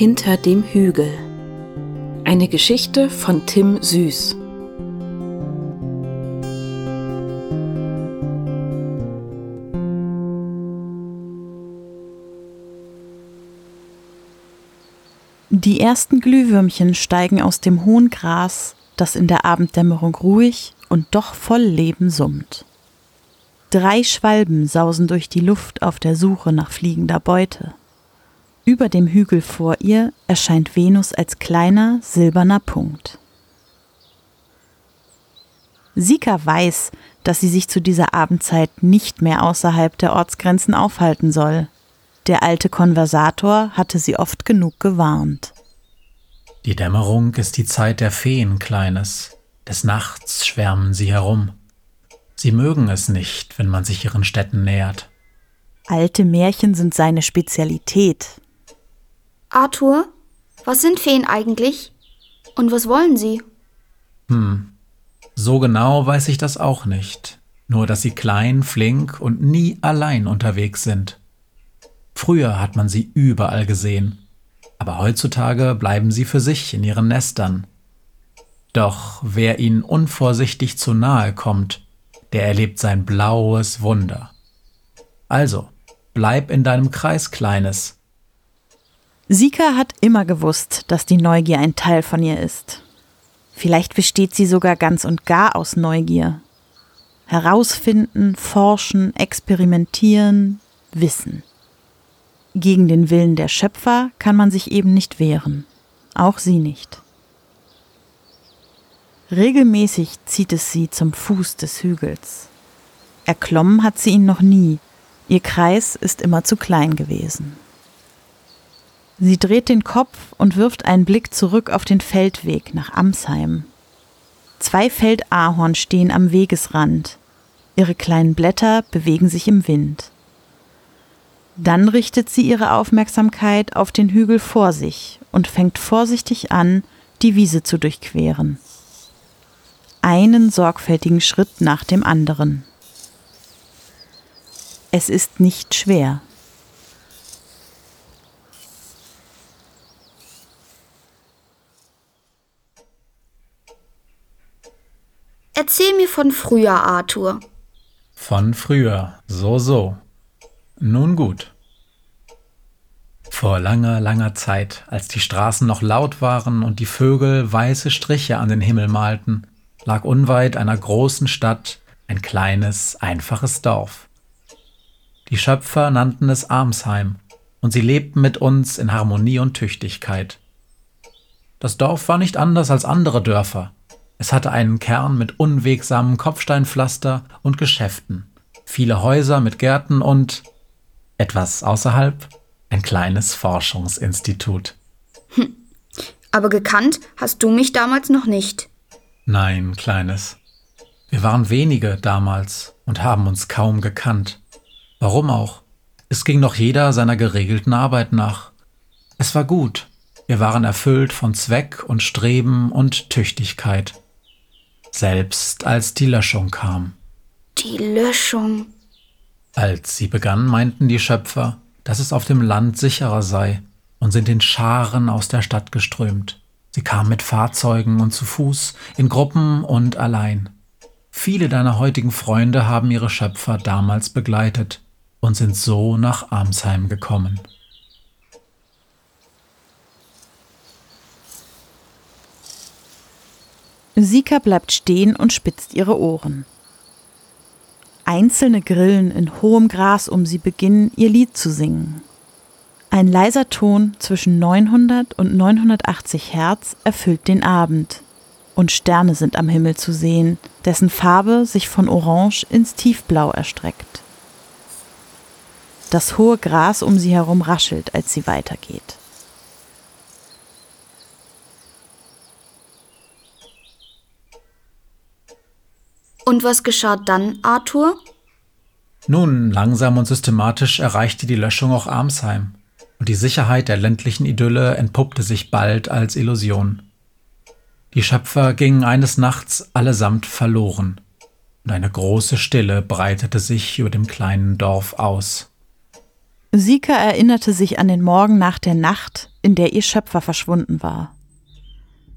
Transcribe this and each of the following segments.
Hinter dem Hügel. Eine Geschichte von Tim Süß. Die ersten Glühwürmchen steigen aus dem hohen Gras, das in der Abenddämmerung ruhig und doch voll Leben summt. Drei Schwalben sausen durch die Luft auf der Suche nach fliegender Beute. Über dem Hügel vor ihr erscheint Venus als kleiner silberner Punkt. Sika weiß, dass sie sich zu dieser Abendzeit nicht mehr außerhalb der Ortsgrenzen aufhalten soll. Der alte Konversator hatte sie oft genug gewarnt. Die Dämmerung ist die Zeit der Feen, Kleines. Des Nachts schwärmen sie herum. Sie mögen es nicht, wenn man sich ihren Städten nähert. Alte Märchen sind seine Spezialität. Arthur, was sind Feen eigentlich? Und was wollen sie? Hm, so genau weiß ich das auch nicht. Nur, dass sie klein, flink und nie allein unterwegs sind. Früher hat man sie überall gesehen, aber heutzutage bleiben sie für sich in ihren Nestern. Doch wer ihnen unvorsichtig zu nahe kommt, der erlebt sein blaues Wunder. Also, bleib in deinem Kreis, Kleines. Sika hat immer gewusst, dass die Neugier ein Teil von ihr ist. Vielleicht besteht sie sogar ganz und gar aus Neugier. Herausfinden, forschen, experimentieren, wissen. Gegen den Willen der Schöpfer kann man sich eben nicht wehren. Auch sie nicht. Regelmäßig zieht es sie zum Fuß des Hügels. Erklommen hat sie ihn noch nie, ihr Kreis ist immer zu klein gewesen. Sie dreht den Kopf und wirft einen Blick zurück auf den Feldweg nach Amsheim. Zwei Feldahorn stehen am Wegesrand. Ihre kleinen Blätter bewegen sich im Wind. Dann richtet sie ihre Aufmerksamkeit auf den Hügel vor sich und fängt vorsichtig an, die Wiese zu durchqueren einen sorgfältigen Schritt nach dem anderen. Es ist nicht schwer. Erzähl mir von früher, Arthur. Von früher, so so. Nun gut. Vor langer, langer Zeit, als die Straßen noch laut waren und die Vögel weiße Striche an den Himmel malten, lag unweit einer großen Stadt ein kleines, einfaches Dorf. Die Schöpfer nannten es Armsheim, und sie lebten mit uns in Harmonie und Tüchtigkeit. Das Dorf war nicht anders als andere Dörfer. Es hatte einen Kern mit unwegsamem Kopfsteinpflaster und Geschäften, viele Häuser mit Gärten und etwas außerhalb ein kleines Forschungsinstitut. Hm. Aber gekannt hast du mich damals noch nicht. Nein, Kleines. Wir waren wenige damals und haben uns kaum gekannt. Warum auch? Es ging noch jeder seiner geregelten Arbeit nach. Es war gut. Wir waren erfüllt von Zweck und Streben und Tüchtigkeit. Selbst als die Löschung kam. Die Löschung. Als sie begann, meinten die Schöpfer, dass es auf dem Land sicherer sei und sind in Scharen aus der Stadt geströmt. Sie kamen mit Fahrzeugen und zu Fuß, in Gruppen und allein. Viele deiner heutigen Freunde haben ihre Schöpfer damals begleitet und sind so nach Armsheim gekommen. Sika bleibt stehen und spitzt ihre Ohren. Einzelne Grillen in hohem Gras um sie beginnen, ihr Lied zu singen. Ein leiser Ton zwischen 900 und 980 Hertz erfüllt den Abend. Und Sterne sind am Himmel zu sehen, dessen Farbe sich von Orange ins Tiefblau erstreckt. Das hohe Gras um sie herum raschelt, als sie weitergeht. Und was geschah dann, Arthur? Nun, langsam und systematisch erreichte die Löschung auch Armsheim und die Sicherheit der ländlichen Idylle entpuppte sich bald als Illusion. Die Schöpfer gingen eines Nachts allesamt verloren, und eine große Stille breitete sich über dem kleinen Dorf aus. Sika erinnerte sich an den Morgen nach der Nacht, in der ihr Schöpfer verschwunden war.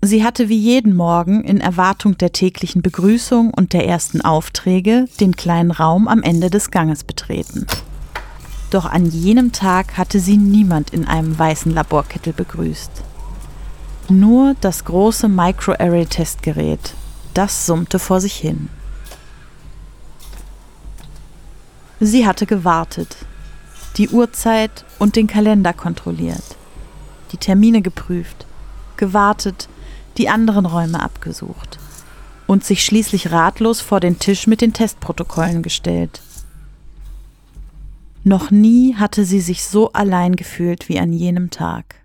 Sie hatte wie jeden Morgen in Erwartung der täglichen Begrüßung und der ersten Aufträge den kleinen Raum am Ende des Ganges betreten. Doch an jenem Tag hatte sie niemand in einem weißen Laborkittel begrüßt. Nur das große Microarray-Testgerät, das summte vor sich hin. Sie hatte gewartet, die Uhrzeit und den Kalender kontrolliert, die Termine geprüft, gewartet, die anderen Räume abgesucht und sich schließlich ratlos vor den Tisch mit den Testprotokollen gestellt. Noch nie hatte sie sich so allein gefühlt wie an jenem Tag.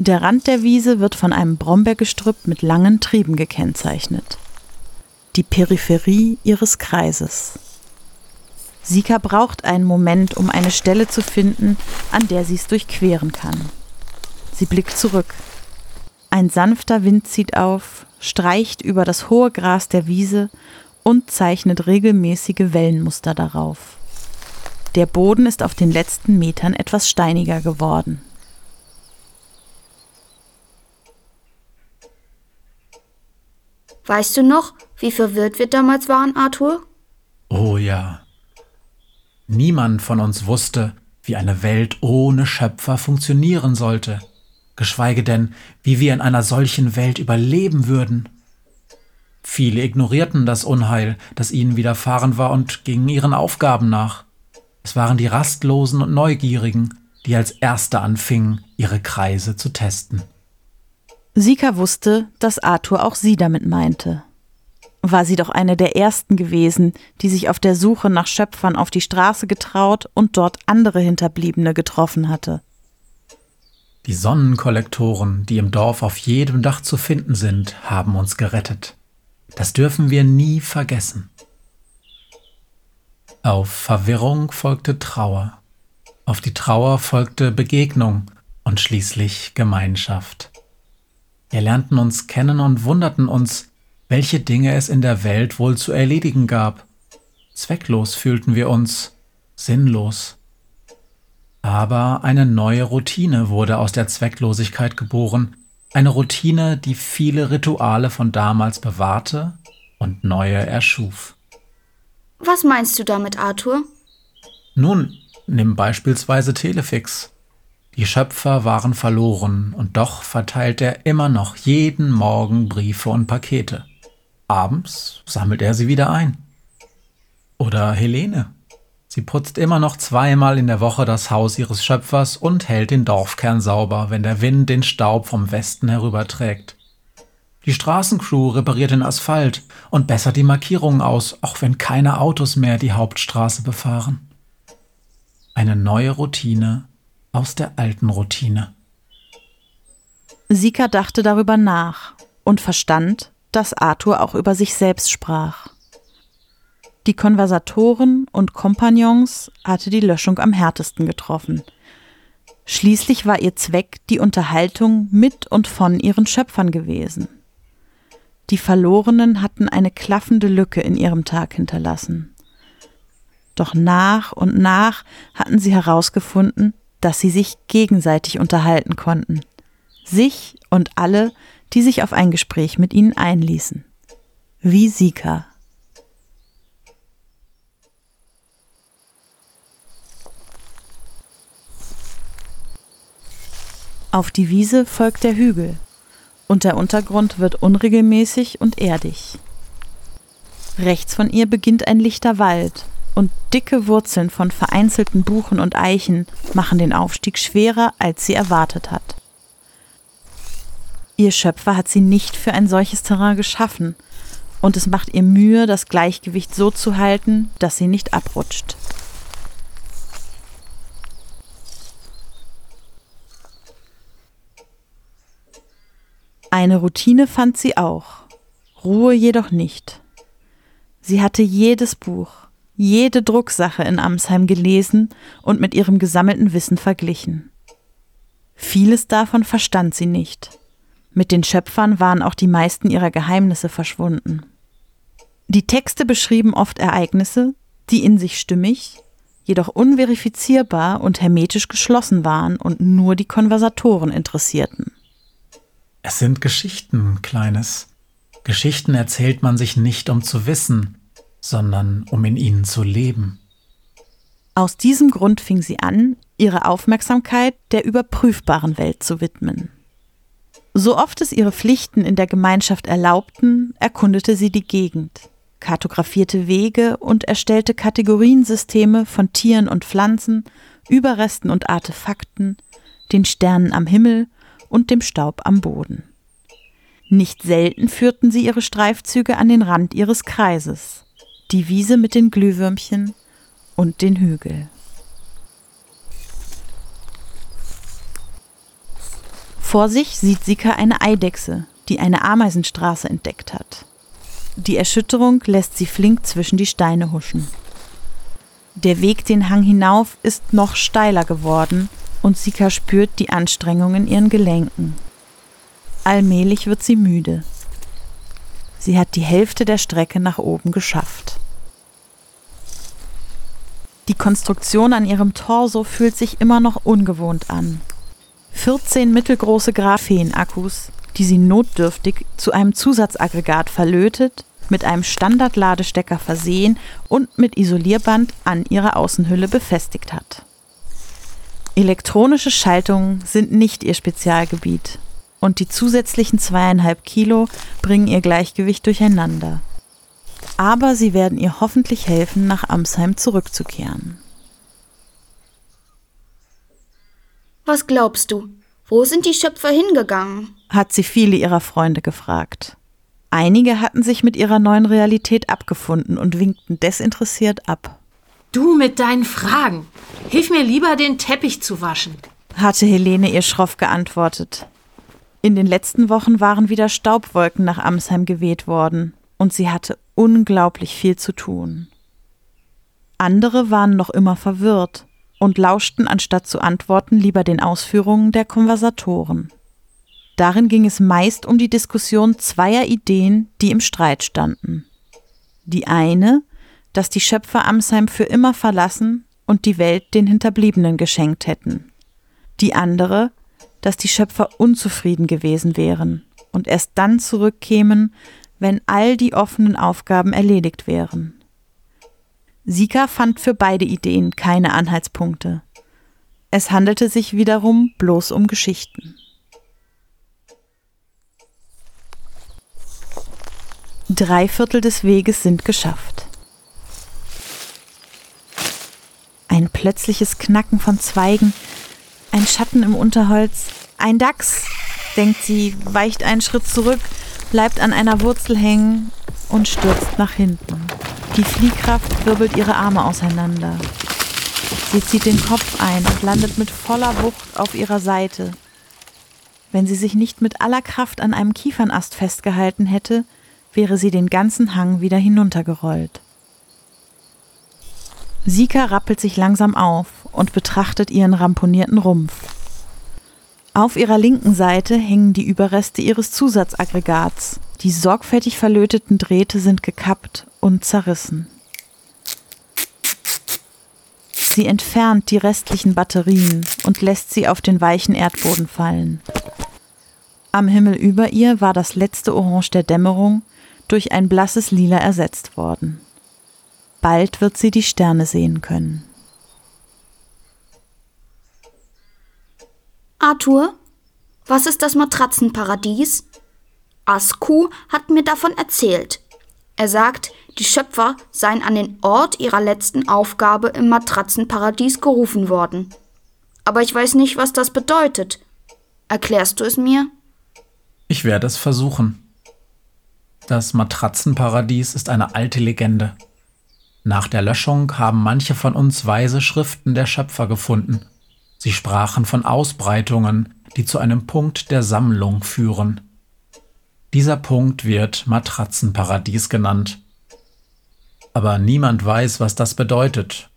Der Rand der Wiese wird von einem Brombeergestrüpp mit langen Trieben gekennzeichnet. Die Peripherie ihres Kreises. Sika braucht einen Moment, um eine Stelle zu finden, an der sie es durchqueren kann. Sie blickt zurück. Ein sanfter Wind zieht auf, streicht über das hohe Gras der Wiese und zeichnet regelmäßige Wellenmuster darauf. Der Boden ist auf den letzten Metern etwas steiniger geworden. Weißt du noch, wie verwirrt wir damals waren, Arthur? Oh ja. Niemand von uns wusste, wie eine Welt ohne Schöpfer funktionieren sollte, geschweige denn, wie wir in einer solchen Welt überleben würden. Viele ignorierten das Unheil, das ihnen widerfahren war, und gingen ihren Aufgaben nach. Es waren die Rastlosen und Neugierigen, die als Erste anfingen, ihre Kreise zu testen. Sika wusste, dass Arthur auch sie damit meinte war sie doch eine der ersten gewesen, die sich auf der Suche nach Schöpfern auf die Straße getraut und dort andere Hinterbliebene getroffen hatte. Die Sonnenkollektoren, die im Dorf auf jedem Dach zu finden sind, haben uns gerettet. Das dürfen wir nie vergessen. Auf Verwirrung folgte Trauer. Auf die Trauer folgte Begegnung und schließlich Gemeinschaft. Wir lernten uns kennen und wunderten uns, welche Dinge es in der Welt wohl zu erledigen gab. Zwecklos fühlten wir uns, sinnlos. Aber eine neue Routine wurde aus der Zwecklosigkeit geboren, eine Routine, die viele Rituale von damals bewahrte und neue erschuf. Was meinst du damit, Arthur? Nun, nimm beispielsweise Telefix. Die Schöpfer waren verloren, und doch verteilt er immer noch jeden Morgen Briefe und Pakete. Abends sammelt er sie wieder ein. Oder Helene. Sie putzt immer noch zweimal in der Woche das Haus ihres Schöpfers und hält den Dorfkern sauber, wenn der Wind den Staub vom Westen herüberträgt. Die Straßencrew repariert den Asphalt und bessert die Markierungen aus, auch wenn keine Autos mehr die Hauptstraße befahren. Eine neue Routine aus der alten Routine. Sika dachte darüber nach und verstand, dass Arthur auch über sich selbst sprach. Die Konversatoren und Kompagnons hatte die Löschung am härtesten getroffen. Schließlich war ihr Zweck die Unterhaltung mit und von ihren Schöpfern gewesen. Die Verlorenen hatten eine klaffende Lücke in ihrem Tag hinterlassen. Doch nach und nach hatten sie herausgefunden, dass sie sich gegenseitig unterhalten konnten. Sich und alle, die sich auf ein Gespräch mit ihnen einließen. Wie Sika. Auf die Wiese folgt der Hügel und der Untergrund wird unregelmäßig und erdig. Rechts von ihr beginnt ein lichter Wald und dicke Wurzeln von vereinzelten Buchen und Eichen machen den Aufstieg schwerer, als sie erwartet hat. Ihr Schöpfer hat sie nicht für ein solches Terrain geschaffen, und es macht ihr Mühe, das Gleichgewicht so zu halten, dass sie nicht abrutscht. Eine Routine fand sie auch, Ruhe jedoch nicht. Sie hatte jedes Buch, jede Drucksache in Amsheim gelesen und mit ihrem gesammelten Wissen verglichen. Vieles davon verstand sie nicht. Mit den Schöpfern waren auch die meisten ihrer Geheimnisse verschwunden. Die Texte beschrieben oft Ereignisse, die in sich stimmig, jedoch unverifizierbar und hermetisch geschlossen waren und nur die Konversatoren interessierten. Es sind Geschichten, Kleines. Geschichten erzählt man sich nicht, um zu wissen, sondern um in ihnen zu leben. Aus diesem Grund fing sie an, ihre Aufmerksamkeit der überprüfbaren Welt zu widmen. So oft es ihre Pflichten in der Gemeinschaft erlaubten, erkundete sie die Gegend, kartografierte Wege und erstellte Kategoriensysteme von Tieren und Pflanzen, Überresten und Artefakten, den Sternen am Himmel und dem Staub am Boden. Nicht selten führten sie ihre Streifzüge an den Rand ihres Kreises, die Wiese mit den Glühwürmchen und den Hügel. Vor sich sieht Sika eine Eidechse, die eine Ameisenstraße entdeckt hat. Die Erschütterung lässt sie flink zwischen die Steine huschen. Der Weg den Hang hinauf ist noch steiler geworden und Sika spürt die Anstrengung in ihren Gelenken. Allmählich wird sie müde. Sie hat die Hälfte der Strecke nach oben geschafft. Die Konstruktion an ihrem Torso fühlt sich immer noch ungewohnt an. 14 mittelgroße Graphen-Akkus, die sie notdürftig zu einem Zusatzaggregat verlötet, mit einem Standardladestecker versehen und mit Isolierband an ihrer Außenhülle befestigt hat. Elektronische Schaltungen sind nicht ihr Spezialgebiet und die zusätzlichen zweieinhalb Kilo bringen ihr Gleichgewicht durcheinander. Aber sie werden ihr hoffentlich helfen, nach Amsheim zurückzukehren. Was glaubst du? Wo sind die Schöpfer hingegangen? hat sie viele ihrer Freunde gefragt. Einige hatten sich mit ihrer neuen Realität abgefunden und winkten desinteressiert ab. Du mit deinen Fragen. Hilf mir lieber, den Teppich zu waschen. hatte Helene ihr schroff geantwortet. In den letzten Wochen waren wieder Staubwolken nach Amsheim geweht worden, und sie hatte unglaublich viel zu tun. Andere waren noch immer verwirrt und lauschten anstatt zu antworten lieber den Ausführungen der Konversatoren. Darin ging es meist um die Diskussion zweier Ideen, die im Streit standen. Die eine, dass die Schöpfer Amsheim für immer verlassen und die Welt den Hinterbliebenen geschenkt hätten. Die andere, dass die Schöpfer unzufrieden gewesen wären und erst dann zurückkämen, wenn all die offenen Aufgaben erledigt wären. Sika fand für beide Ideen keine Anhaltspunkte. Es handelte sich wiederum bloß um Geschichten. Drei Viertel des Weges sind geschafft. Ein plötzliches Knacken von Zweigen, ein Schatten im Unterholz, ein Dachs, denkt sie, weicht einen Schritt zurück, bleibt an einer Wurzel hängen und stürzt nach hinten. Die Fliehkraft wirbelt ihre Arme auseinander. Sie zieht den Kopf ein und landet mit voller Wucht auf ihrer Seite. Wenn sie sich nicht mit aller Kraft an einem Kiefernast festgehalten hätte, wäre sie den ganzen Hang wieder hinuntergerollt. Sika rappelt sich langsam auf und betrachtet ihren ramponierten Rumpf. Auf ihrer linken Seite hängen die Überreste ihres Zusatzaggregats. Die sorgfältig verlöteten Drähte sind gekappt und zerrissen. Sie entfernt die restlichen Batterien und lässt sie auf den weichen Erdboden fallen. Am Himmel über ihr war das letzte Orange der Dämmerung durch ein blasses Lila ersetzt worden. Bald wird sie die Sterne sehen können. Arthur, was ist das Matratzenparadies? Asku hat mir davon erzählt. Er sagt, die Schöpfer seien an den Ort ihrer letzten Aufgabe im Matratzenparadies gerufen worden. Aber ich weiß nicht, was das bedeutet. Erklärst du es mir? Ich werde es versuchen. Das Matratzenparadies ist eine alte Legende. Nach der Löschung haben manche von uns weise Schriften der Schöpfer gefunden. Sie sprachen von Ausbreitungen, die zu einem Punkt der Sammlung führen. Dieser Punkt wird Matratzenparadies genannt. Aber niemand weiß, was das bedeutet,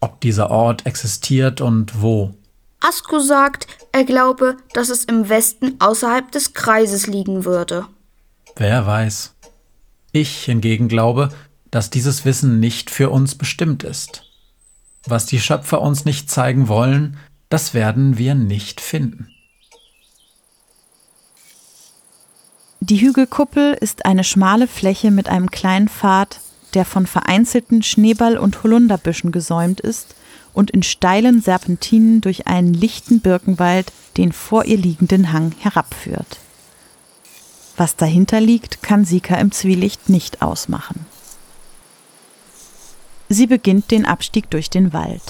ob dieser Ort existiert und wo. Asko sagt, er glaube, dass es im Westen außerhalb des Kreises liegen würde. Wer weiß. Ich hingegen glaube, dass dieses Wissen nicht für uns bestimmt ist. Was die Schöpfer uns nicht zeigen wollen, das werden wir nicht finden. Die Hügelkuppel ist eine schmale Fläche mit einem kleinen Pfad, der von vereinzelten Schneeball- und Holunderbüschen gesäumt ist und in steilen Serpentinen durch einen lichten Birkenwald den vor ihr liegenden Hang herabführt. Was dahinter liegt, kann Sika im Zwielicht nicht ausmachen. Sie beginnt den Abstieg durch den Wald.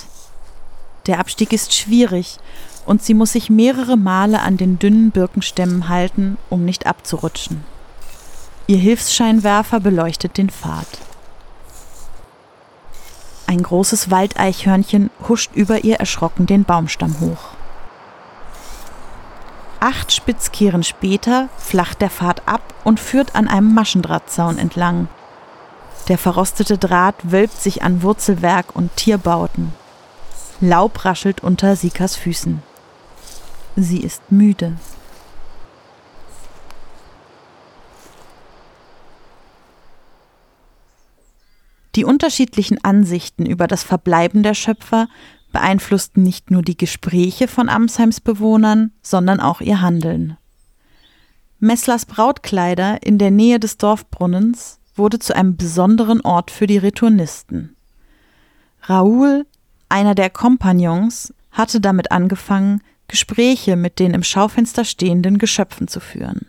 Der Abstieg ist schwierig und sie muss sich mehrere Male an den dünnen Birkenstämmen halten, um nicht abzurutschen. Ihr Hilfsscheinwerfer beleuchtet den Pfad. Ein großes Waldeichhörnchen huscht über ihr erschrocken den Baumstamm hoch. Acht Spitzkehren später flacht der Pfad ab und führt an einem Maschendrahtzaun entlang. Der verrostete Draht wölbt sich an Wurzelwerk und Tierbauten. Laub raschelt unter Sikas Füßen. Sie ist müde. Die unterschiedlichen Ansichten über das Verbleiben der Schöpfer beeinflussten nicht nur die Gespräche von Amsheims Bewohnern, sondern auch ihr Handeln. Messlers Brautkleider in der Nähe des Dorfbrunnens wurde zu einem besonderen Ort für die Retournisten. Raoul, einer der Kompagnons, hatte damit angefangen, Gespräche mit den im Schaufenster stehenden Geschöpfen zu führen.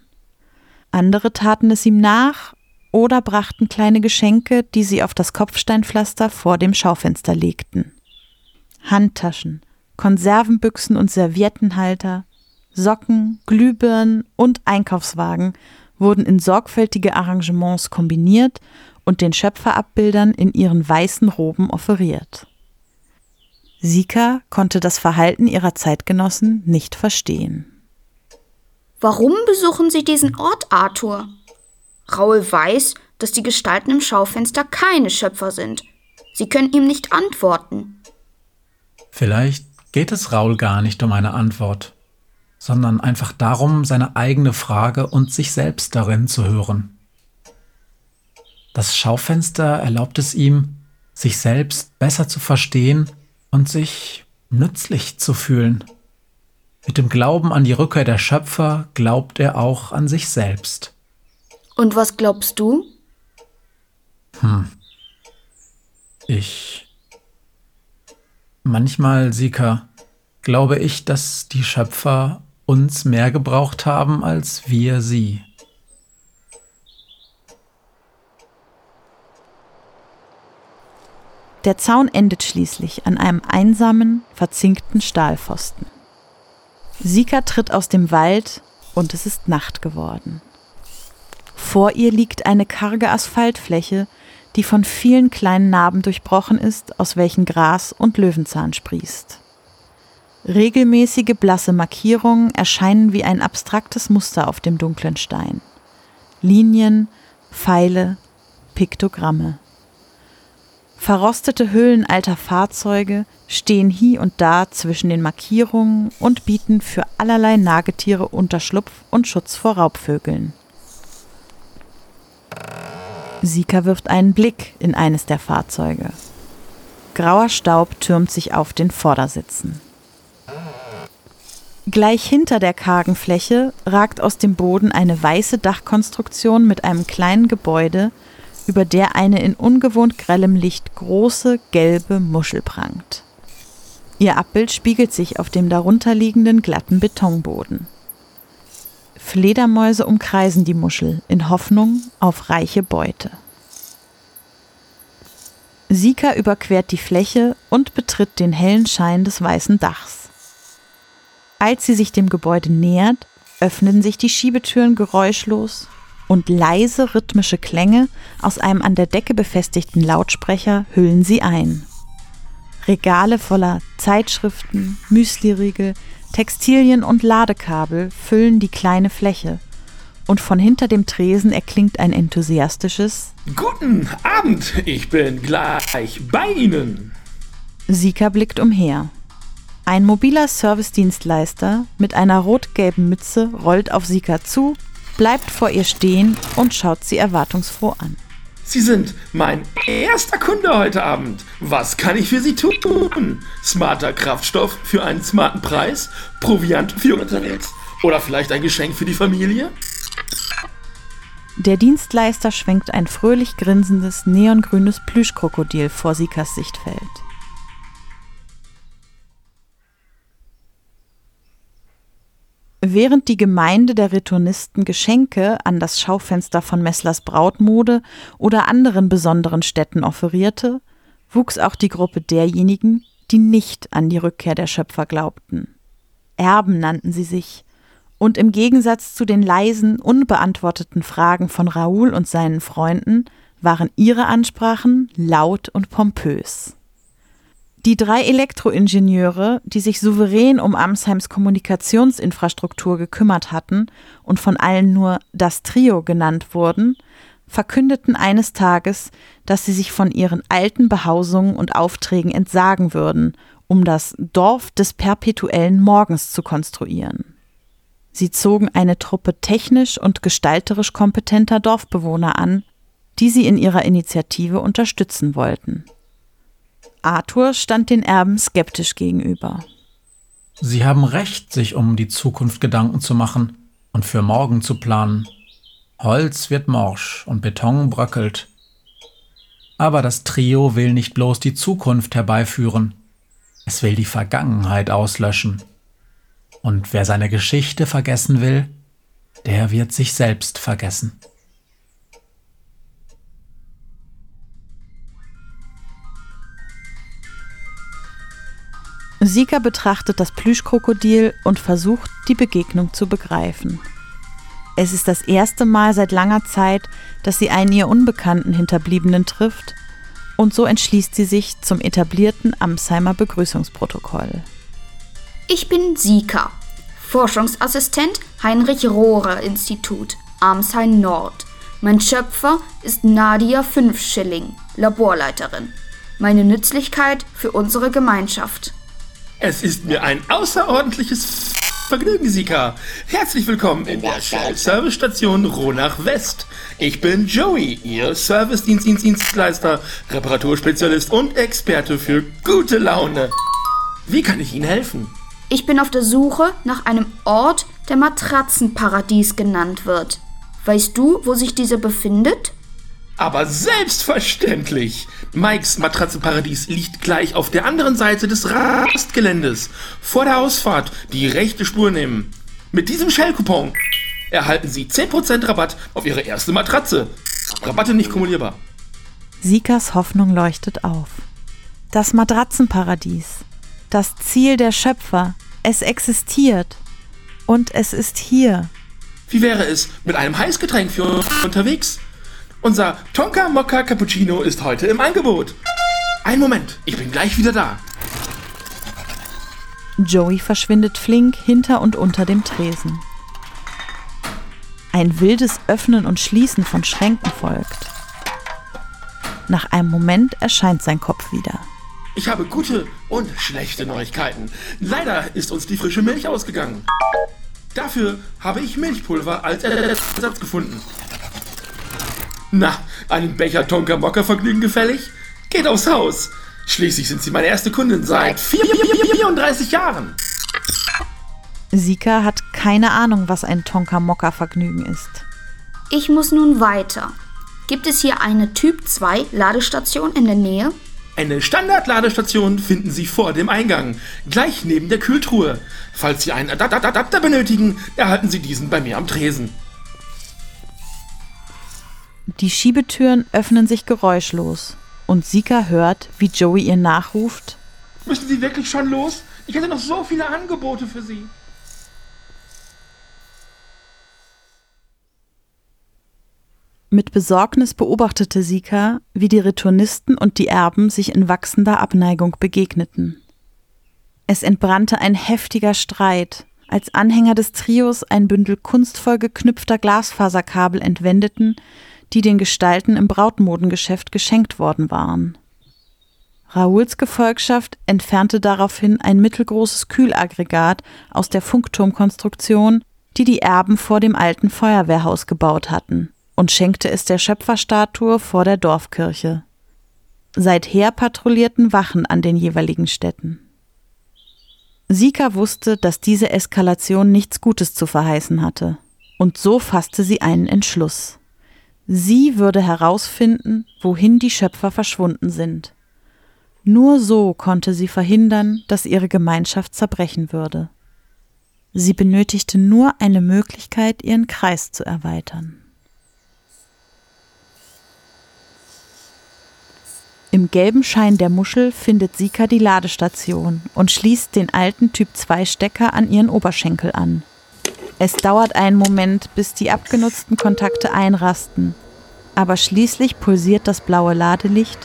Andere taten es ihm nach oder brachten kleine Geschenke, die sie auf das Kopfsteinpflaster vor dem Schaufenster legten. Handtaschen, Konservenbüchsen und Serviettenhalter, Socken, Glühbirnen und Einkaufswagen wurden in sorgfältige Arrangements kombiniert und den Schöpferabbildern in ihren weißen Roben offeriert. Sika konnte das Verhalten ihrer Zeitgenossen nicht verstehen. Warum besuchen Sie diesen Ort, Arthur? Raul weiß, dass die Gestalten im Schaufenster keine Schöpfer sind. Sie können ihm nicht antworten. Vielleicht geht es Raul gar nicht um eine Antwort, sondern einfach darum, seine eigene Frage und sich selbst darin zu hören. Das Schaufenster erlaubt es ihm, sich selbst besser zu verstehen und sich nützlich zu fühlen. Mit dem Glauben an die Rückkehr der Schöpfer glaubt er auch an sich selbst. Und was glaubst du? Hm. Ich. Manchmal, Sika, glaube ich, dass die Schöpfer uns mehr gebraucht haben als wir sie. Der Zaun endet schließlich an einem einsamen, verzinkten Stahlpfosten. Sika tritt aus dem Wald und es ist Nacht geworden. Vor ihr liegt eine karge Asphaltfläche, die von vielen kleinen Narben durchbrochen ist, aus welchen Gras und Löwenzahn sprießt. Regelmäßige blasse Markierungen erscheinen wie ein abstraktes Muster auf dem dunklen Stein. Linien, Pfeile, Piktogramme. Verrostete Hüllen alter Fahrzeuge stehen hier und da zwischen den Markierungen und bieten für allerlei Nagetiere Unterschlupf und Schutz vor Raubvögeln. Sika wirft einen Blick in eines der Fahrzeuge. Grauer Staub türmt sich auf den Vordersitzen. Gleich hinter der kargen Fläche ragt aus dem Boden eine weiße Dachkonstruktion mit einem kleinen Gebäude, über der eine in ungewohnt grellem Licht große gelbe Muschel prangt. Ihr Abbild spiegelt sich auf dem darunterliegenden glatten Betonboden. Fledermäuse umkreisen die Muschel in Hoffnung auf reiche Beute. Sika überquert die Fläche und betritt den hellen Schein des weißen Dachs. Als sie sich dem Gebäude nähert, öffnen sich die Schiebetüren geräuschlos und leise rhythmische Klänge aus einem an der Decke befestigten Lautsprecher hüllen sie ein. Regale voller Zeitschriften, Müsliriegel, Textilien und Ladekabel füllen die kleine Fläche. Und von hinter dem Tresen erklingt ein enthusiastisches Guten Abend, ich bin gleich bei Ihnen. Sika blickt umher. Ein mobiler Servicedienstleister mit einer rot-gelben Mütze rollt auf Sika zu, bleibt vor ihr stehen und schaut sie erwartungsfroh an. Sie sind mein erster Kunde heute Abend. Was kann ich für Sie tun? Smarter Kraftstoff für einen smarten Preis? Proviant für unterwegs? Oder vielleicht ein Geschenk für die Familie? Der Dienstleister schwenkt ein fröhlich grinsendes neongrünes Plüschkrokodil vor Sikas Sichtfeld. Während die Gemeinde der Retournisten Geschenke an das Schaufenster von Messlers Brautmode oder anderen besonderen Städten offerierte, wuchs auch die Gruppe derjenigen, die nicht an die Rückkehr der Schöpfer glaubten. Erben nannten sie sich, und im Gegensatz zu den leisen, unbeantworteten Fragen von Raoul und seinen Freunden waren ihre Ansprachen laut und pompös. Die drei Elektroingenieure, die sich souverän um Amsheims Kommunikationsinfrastruktur gekümmert hatten und von allen nur das Trio genannt wurden, verkündeten eines Tages, dass sie sich von ihren alten Behausungen und Aufträgen entsagen würden, um das Dorf des perpetuellen Morgens zu konstruieren. Sie zogen eine Truppe technisch und gestalterisch kompetenter Dorfbewohner an, die sie in ihrer Initiative unterstützen wollten. Arthur stand den Erben skeptisch gegenüber. Sie haben recht, sich um die Zukunft Gedanken zu machen und für morgen zu planen. Holz wird morsch und Beton bröckelt. Aber das Trio will nicht bloß die Zukunft herbeiführen, es will die Vergangenheit auslöschen. Und wer seine Geschichte vergessen will, der wird sich selbst vergessen. Sika betrachtet das Plüschkrokodil und versucht, die Begegnung zu begreifen. Es ist das erste Mal seit langer Zeit, dass sie einen ihr unbekannten Hinterbliebenen trifft, und so entschließt sie sich zum etablierten Amsheimer Begrüßungsprotokoll. Ich bin Sika, Forschungsassistent Heinrich Rohrer Institut, Amsheim Nord. Mein Schöpfer ist Nadia Fünfschilling, Laborleiterin. Meine Nützlichkeit für unsere Gemeinschaft. Es ist mir ein außerordentliches Vergnügen, Sika. Herzlich willkommen in der Shell-Service-Station Ronach West. Ich bin Joey, Ihr Service-Dienstleister, Reparaturspezialist und Experte für gute Laune. Wie kann ich Ihnen helfen? Ich bin auf der Suche nach einem Ort, der Matratzenparadies genannt wird. Weißt du, wo sich dieser befindet? Aber selbstverständlich! Mikes Matratzenparadies liegt gleich auf der anderen Seite des Rastgeländes, vor der Ausfahrt, die rechte Spur nehmen. Mit diesem Shell-Coupon erhalten Sie 10% Rabatt auf Ihre erste Matratze. Rabatte nicht kumulierbar. Sikas Hoffnung leuchtet auf. Das Matratzenparadies. Das Ziel der Schöpfer. Es existiert. Und es ist hier. Wie wäre es mit einem Heißgetränk für unterwegs? Unser Tonka Mokka Cappuccino ist heute im Angebot. Ein Moment, ich bin gleich wieder da. Joey verschwindet flink hinter und unter dem Tresen. Ein wildes Öffnen und Schließen von Schränken folgt. Nach einem Moment erscheint sein Kopf wieder. Ich habe gute und schlechte Neuigkeiten. Leider ist uns die frische Milch ausgegangen. Dafür habe ich Milchpulver als Ersatz gefunden. Na, einen Becher Tonka Mokka Vergnügen gefällig? Geht aufs Haus. Schließlich sind Sie meine erste Kundin seit 34 Jahren. Sika hat keine Ahnung, was ein Tonka Mokka Vergnügen ist. Ich muss nun weiter. Gibt es hier eine Typ 2 Ladestation in der Nähe? Eine Standardladestation finden Sie vor dem Eingang, gleich neben der Kühltruhe. Falls Sie einen Adapter benötigen, erhalten Sie diesen bei mir am Tresen. Die Schiebetüren öffnen sich geräuschlos und Sika hört, wie Joey ihr nachruft. Müssen Sie wirklich schon los? Ich hätte noch so viele Angebote für Sie. Mit Besorgnis beobachtete Sika, wie die Retournisten und die Erben sich in wachsender Abneigung begegneten. Es entbrannte ein heftiger Streit, als Anhänger des Trios ein Bündel kunstvoll geknüpfter Glasfaserkabel entwendeten, die den Gestalten im Brautmodengeschäft geschenkt worden waren. Raouls Gefolgschaft entfernte daraufhin ein mittelgroßes Kühlaggregat aus der Funkturmkonstruktion, die die Erben vor dem alten Feuerwehrhaus gebaut hatten. und schenkte es der Schöpferstatue vor der Dorfkirche. Seither patrouillierten Wachen an den jeweiligen Städten. Sika wusste, dass diese Eskalation nichts Gutes zu verheißen hatte, und so fasste sie einen Entschluss. Sie würde herausfinden, wohin die Schöpfer verschwunden sind. Nur so konnte sie verhindern, dass ihre Gemeinschaft zerbrechen würde. Sie benötigte nur eine Möglichkeit, ihren Kreis zu erweitern. Im gelben Schein der Muschel findet Sika die Ladestation und schließt den alten Typ 2 Stecker an ihren Oberschenkel an. Es dauert einen Moment, bis die abgenutzten Kontakte einrasten, aber schließlich pulsiert das blaue Ladelicht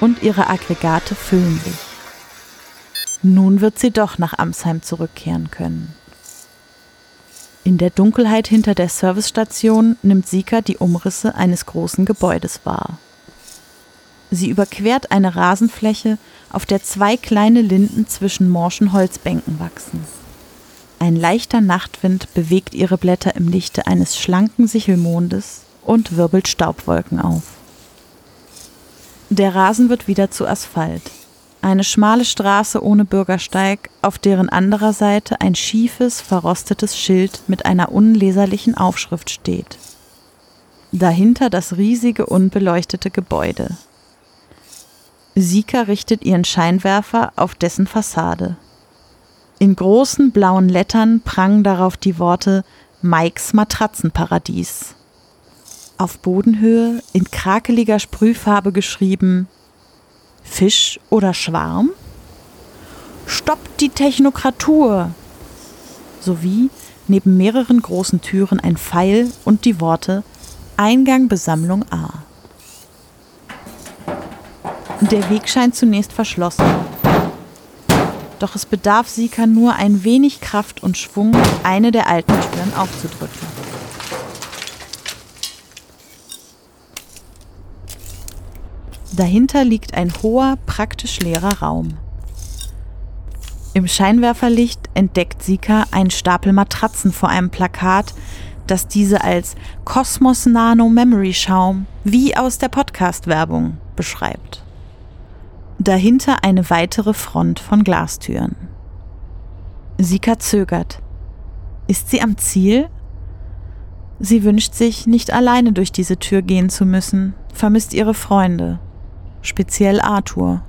und ihre Aggregate füllen sich. Nun wird sie doch nach Amsheim zurückkehren können. In der Dunkelheit hinter der Servicestation nimmt Sika die Umrisse eines großen Gebäudes wahr. Sie überquert eine Rasenfläche, auf der zwei kleine Linden zwischen morschen Holzbänken wachsen. Ein leichter Nachtwind bewegt ihre Blätter im Lichte eines schlanken Sichelmondes und wirbelt Staubwolken auf. Der Rasen wird wieder zu Asphalt. Eine schmale Straße ohne Bürgersteig, auf deren anderer Seite ein schiefes, verrostetes Schild mit einer unleserlichen Aufschrift steht. Dahinter das riesige, unbeleuchtete Gebäude. Sika richtet ihren Scheinwerfer auf dessen Fassade. In großen blauen Lettern prangen darauf die Worte Mikes Matratzenparadies. Auf Bodenhöhe in krakeliger Sprühfarbe geschrieben Fisch oder Schwarm? Stoppt die Technokratur! Sowie neben mehreren großen Türen ein Pfeil und die Worte Eingang Besammlung A. Der Weg scheint zunächst verschlossen doch es bedarf Sika nur ein wenig Kraft und Schwung, eine der alten Türen aufzudrücken. Dahinter liegt ein hoher, praktisch leerer Raum. Im Scheinwerferlicht entdeckt Sika einen Stapel Matratzen vor einem Plakat, das diese als Kosmos Nano Memory Schaum wie aus der Podcast-Werbung beschreibt dahinter eine weitere Front von Glastüren. Sika zögert. Ist sie am Ziel? Sie wünscht sich, nicht alleine durch diese Tür gehen zu müssen, vermisst ihre Freunde, speziell Arthur.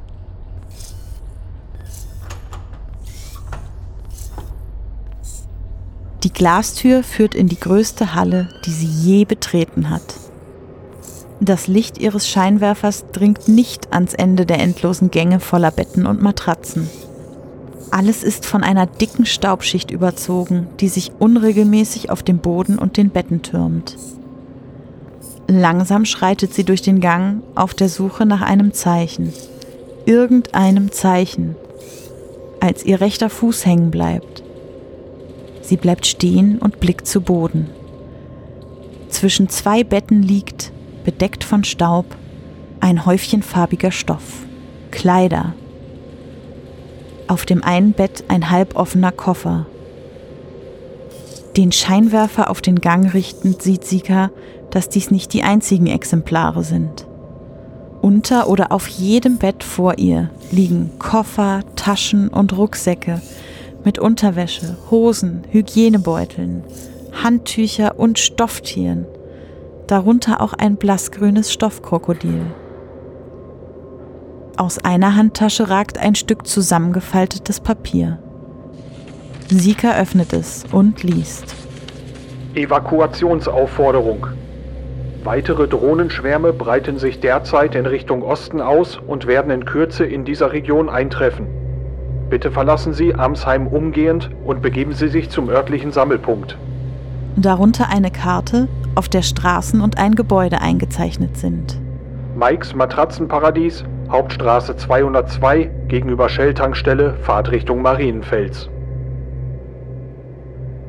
Die Glastür führt in die größte Halle, die sie je betreten hat. Das Licht ihres Scheinwerfers dringt nicht ans Ende der endlosen Gänge voller Betten und Matratzen. Alles ist von einer dicken Staubschicht überzogen, die sich unregelmäßig auf dem Boden und den Betten türmt. Langsam schreitet sie durch den Gang auf der Suche nach einem Zeichen. Irgendeinem Zeichen. Als ihr rechter Fuß hängen bleibt. Sie bleibt stehen und blickt zu Boden. Zwischen zwei Betten liegt, bedeckt von Staub, ein Häufchen farbiger Stoff, Kleider. Auf dem einen Bett ein halboffener Koffer. Den Scheinwerfer auf den Gang richtend sieht Sika, dass dies nicht die einzigen Exemplare sind. Unter oder auf jedem Bett vor ihr liegen Koffer, Taschen und Rucksäcke mit Unterwäsche, Hosen, Hygienebeuteln, Handtücher und Stofftieren – darunter auch ein blassgrünes Stoffkrokodil. Aus einer Handtasche ragt ein Stück zusammengefaltetes Papier. Sika öffnet es und liest. Evakuationsaufforderung. Weitere Drohnenschwärme breiten sich derzeit in Richtung Osten aus und werden in Kürze in dieser Region eintreffen. Bitte verlassen Sie Amsheim umgehend und begeben Sie sich zum örtlichen Sammelpunkt. Darunter eine Karte, auf der Straßen und ein Gebäude eingezeichnet sind. Mikes Matratzenparadies, Hauptstraße 202 gegenüber Shell-Tankstelle, Fahrtrichtung Marienfels.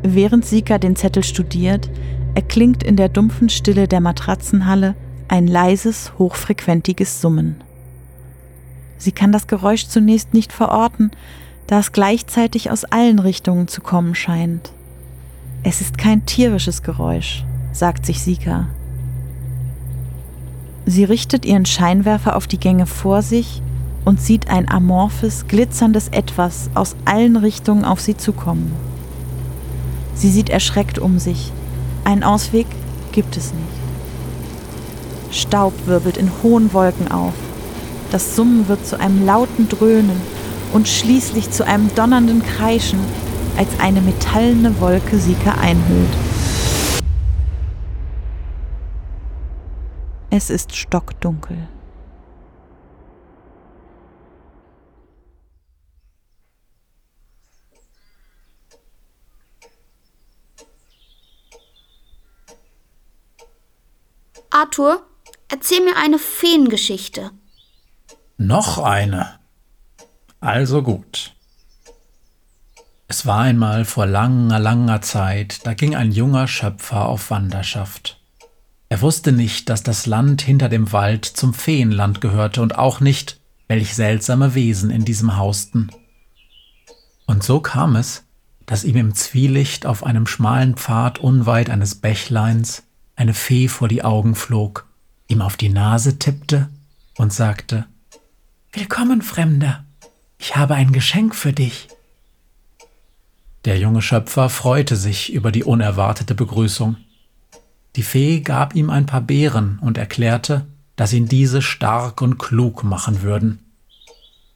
Während Sika den Zettel studiert, erklingt in der dumpfen Stille der Matratzenhalle ein leises, hochfrequentiges Summen. Sie kann das Geräusch zunächst nicht verorten, da es gleichzeitig aus allen Richtungen zu kommen scheint. Es ist kein tierisches Geräusch, sagt sich Sika. Sie richtet ihren Scheinwerfer auf die Gänge vor sich und sieht ein amorphes, glitzerndes Etwas aus allen Richtungen auf sie zukommen. Sie sieht erschreckt um sich. Einen Ausweg gibt es nicht. Staub wirbelt in hohen Wolken auf. Das Summen wird zu einem lauten Dröhnen und schließlich zu einem donnernden Kreischen, als eine metallene Wolke Sika einhüllt. Es ist stockdunkel. Arthur, erzähl mir eine Feengeschichte. Noch eine. Also gut. Es war einmal vor langer, langer Zeit, da ging ein junger Schöpfer auf Wanderschaft. Er wusste nicht, dass das Land hinter dem Wald zum Feenland gehörte und auch nicht, welch seltsame Wesen in diesem hausten. Und so kam es, dass ihm im Zwielicht auf einem schmalen Pfad unweit eines Bächleins eine Fee vor die Augen flog, ihm auf die Nase tippte und sagte Willkommen, Fremder, ich habe ein Geschenk für dich. Der junge Schöpfer freute sich über die unerwartete Begrüßung. Die Fee gab ihm ein paar Beeren und erklärte, dass ihn diese stark und klug machen würden.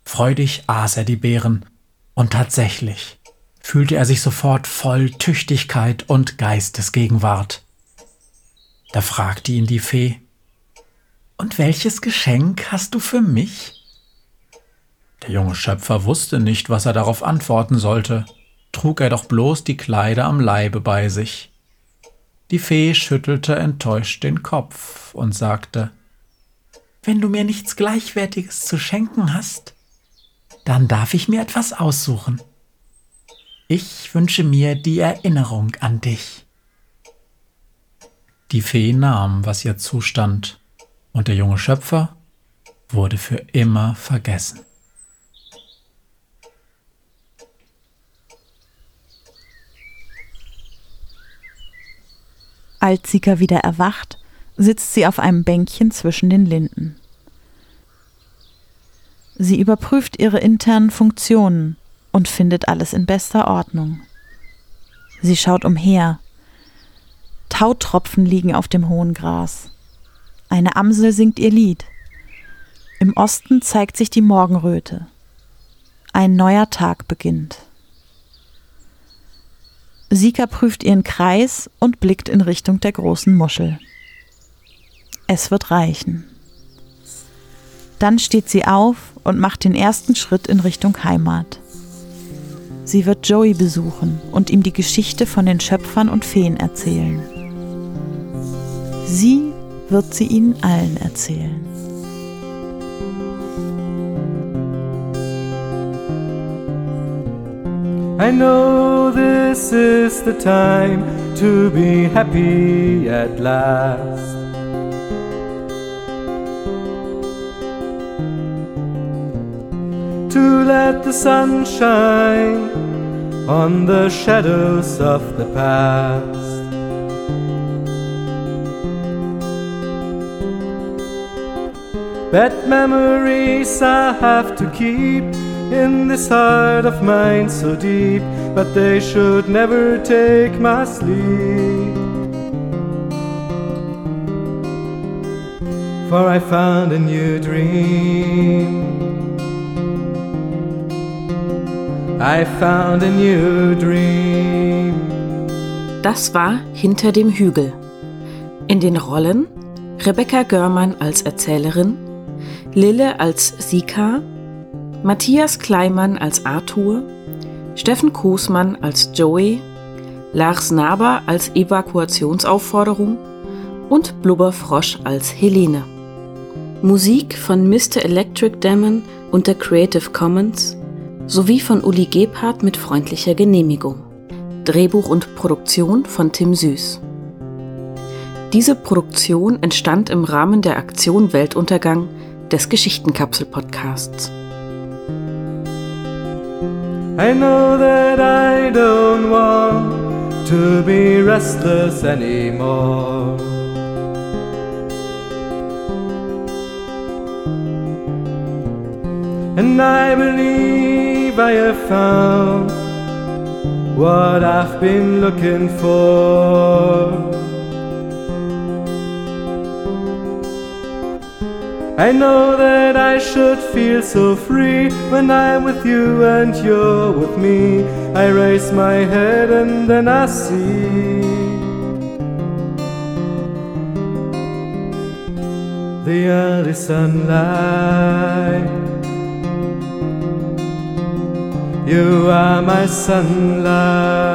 Freudig aß er die Beeren, und tatsächlich fühlte er sich sofort voll Tüchtigkeit und Geistesgegenwart. Da fragte ihn die Fee, Und welches Geschenk hast du für mich? Der junge Schöpfer wusste nicht, was er darauf antworten sollte, trug er doch bloß die Kleider am Leibe bei sich. Die Fee schüttelte enttäuscht den Kopf und sagte, Wenn du mir nichts Gleichwertiges zu schenken hast, dann darf ich mir etwas aussuchen. Ich wünsche mir die Erinnerung an dich. Die Fee nahm, was ihr zustand, und der junge Schöpfer wurde für immer vergessen. Als Sika wieder erwacht, sitzt sie auf einem Bänkchen zwischen den Linden. Sie überprüft ihre internen Funktionen und findet alles in bester Ordnung. Sie schaut umher, Tautropfen liegen auf dem hohen Gras. Eine Amsel singt ihr Lied. Im Osten zeigt sich die Morgenröte. Ein neuer Tag beginnt. Sika prüft ihren Kreis und blickt in Richtung der großen Muschel. Es wird reichen. Dann steht sie auf und macht den ersten Schritt in Richtung Heimat. Sie wird Joey besuchen und ihm die Geschichte von den Schöpfern und Feen erzählen. Sie wird sie ihnen allen erzählen. I know this is the time to be happy at last. To let the sun shine on the shadows of the past. Bad memories I have to keep in this heart of mine so deep, but they should never take my sleep. For I found a new dream. I found a new dream. Das war Hinter dem Hügel. In den Rollen Rebecca Görmann als Erzählerin, Lille als Sika, Matthias Kleimann als Arthur, Steffen Koßmann als Joey, Lars Naber als Evakuationsaufforderung und Blubberfrosch als Helene. Musik von Mr. Electric Demon unter Creative Commons sowie von Uli Gebhardt mit freundlicher Genehmigung. Drehbuch und Produktion von Tim Süß. Diese Produktion entstand im Rahmen der Aktion Weltuntergang des Geschichtenkapsel-Podcasts. I know that I don't want to be restless anymore. And I believe I have found what I've been looking for. I know that I should feel so free when I'm with you and you're with me. I raise my head and then I see the early sunlight. You are my sunlight.